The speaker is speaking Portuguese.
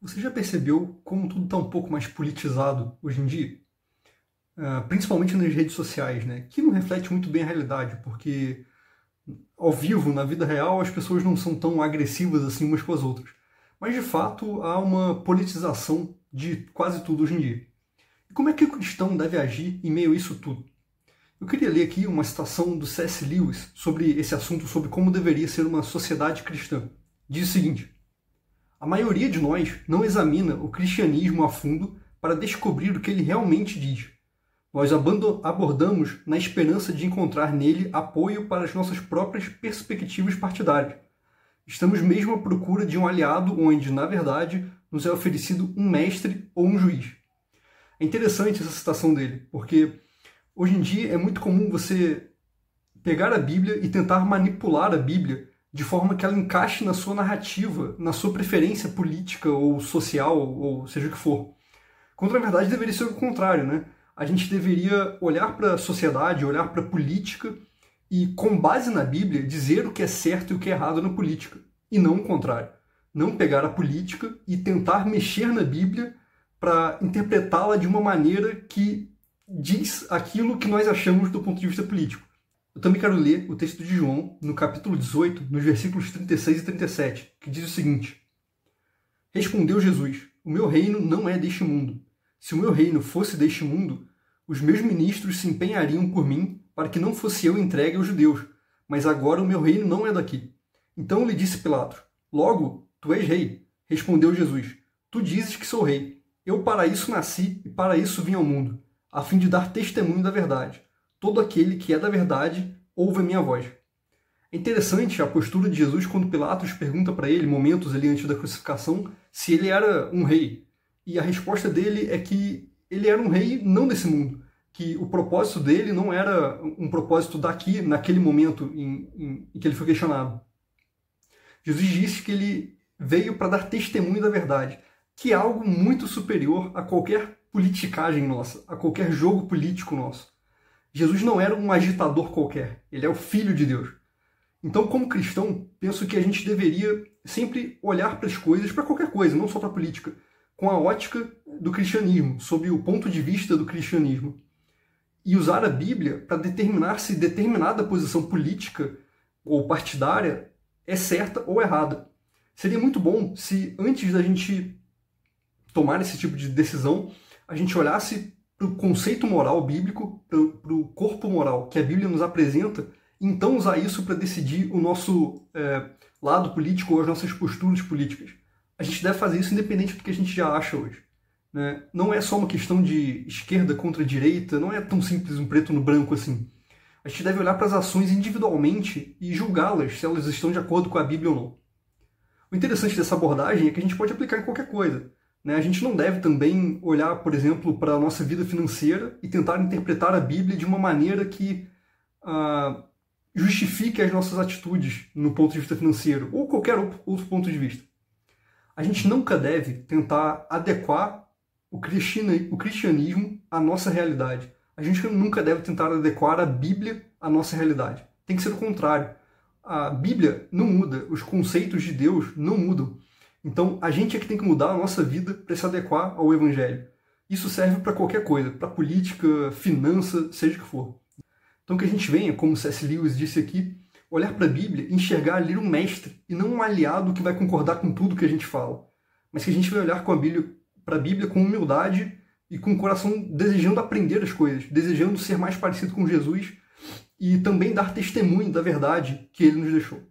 Você já percebeu como tudo está um pouco mais politizado hoje em dia? Uh, principalmente nas redes sociais, né? Que não reflete muito bem a realidade, porque ao vivo, na vida real, as pessoas não são tão agressivas assim umas com as outras. Mas de fato há uma politização de quase tudo hoje em dia. E como é que o cristão deve agir em meio a isso tudo? Eu queria ler aqui uma citação do C.S. Lewis sobre esse assunto, sobre como deveria ser uma sociedade cristã. Diz o seguinte: A maioria de nós não examina o cristianismo a fundo para descobrir o que ele realmente diz. Nós abordamos na esperança de encontrar nele apoio para as nossas próprias perspectivas partidárias. Estamos mesmo à procura de um aliado onde, na verdade, nos é oferecido um mestre ou um juiz. É interessante essa citação dele, porque Hoje em dia é muito comum você pegar a Bíblia e tentar manipular a Bíblia de forma que ela encaixe na sua narrativa, na sua preferência política ou social, ou seja o que for. Quando na verdade deveria ser o contrário, né? A gente deveria olhar para a sociedade, olhar para a política e, com base na Bíblia, dizer o que é certo e o que é errado na política, e não o contrário. Não pegar a política e tentar mexer na Bíblia para interpretá-la de uma maneira que diz aquilo que nós achamos do ponto de vista político. Eu também quero ler o texto de João, no capítulo 18, nos versículos 36 e 37, que diz o seguinte: Respondeu Jesus: O meu reino não é deste mundo. Se o meu reino fosse deste mundo, os meus ministros se empenhariam por mim para que não fosse eu entregue aos judeus. Mas agora o meu reino não é daqui. Então lhe disse Pilatos: Logo, tu és rei. Respondeu Jesus: Tu dizes que sou rei. Eu para isso nasci e para isso vim ao mundo a fim de dar testemunho da verdade. Todo aquele que é da verdade ouve a minha voz. É interessante a postura de Jesus quando Pilatos pergunta para ele, momentos ali antes da crucificação, se ele era um rei. E a resposta dele é que ele era um rei não desse mundo, que o propósito dele não era um propósito daqui, naquele momento em, em, em que ele foi questionado. Jesus disse que ele veio para dar testemunho da verdade, que é algo muito superior a qualquer politicagem nossa, a qualquer jogo político nosso. Jesus não era um agitador qualquer, ele é o Filho de Deus. Então, como cristão, penso que a gente deveria sempre olhar para as coisas, para qualquer coisa, não só para a política, com a ótica do cristianismo, sob o ponto de vista do cristianismo. E usar a Bíblia para determinar se determinada posição política ou partidária é certa ou errada. Seria muito bom se, antes da gente tomar esse tipo de decisão, a gente olhasse o conceito moral bíblico, para o corpo moral que a Bíblia nos apresenta, então usar isso para decidir o nosso é, lado político ou as nossas posturas políticas. A gente deve fazer isso independente do que a gente já acha hoje. Né? Não é só uma questão de esquerda contra direita, não é tão simples um preto no branco assim. A gente deve olhar para as ações individualmente e julgá-las se elas estão de acordo com a Bíblia ou não. O interessante dessa abordagem é que a gente pode aplicar em qualquer coisa. Né? A gente não deve também olhar, por exemplo, para a nossa vida financeira e tentar interpretar a Bíblia de uma maneira que ah, justifique as nossas atitudes no ponto de vista financeiro ou qualquer outro ponto de vista. A gente nunca deve tentar adequar o cristianismo à nossa realidade. A gente nunca deve tentar adequar a Bíblia à nossa realidade. Tem que ser o contrário. A Bíblia não muda, os conceitos de Deus não mudam. Então, a gente é que tem que mudar a nossa vida para se adequar ao Evangelho. Isso serve para qualquer coisa, para política, finança, seja o que for. Então, que a gente venha, como C.S. Lewis disse aqui, olhar para a Bíblia e enxergar ali um mestre e não um aliado que vai concordar com tudo que a gente fala, mas que a gente vai olhar com a Bíblia para Bíblia com humildade e com o coração desejando aprender as coisas, desejando ser mais parecido com Jesus e também dar testemunho da verdade que ele nos deixou.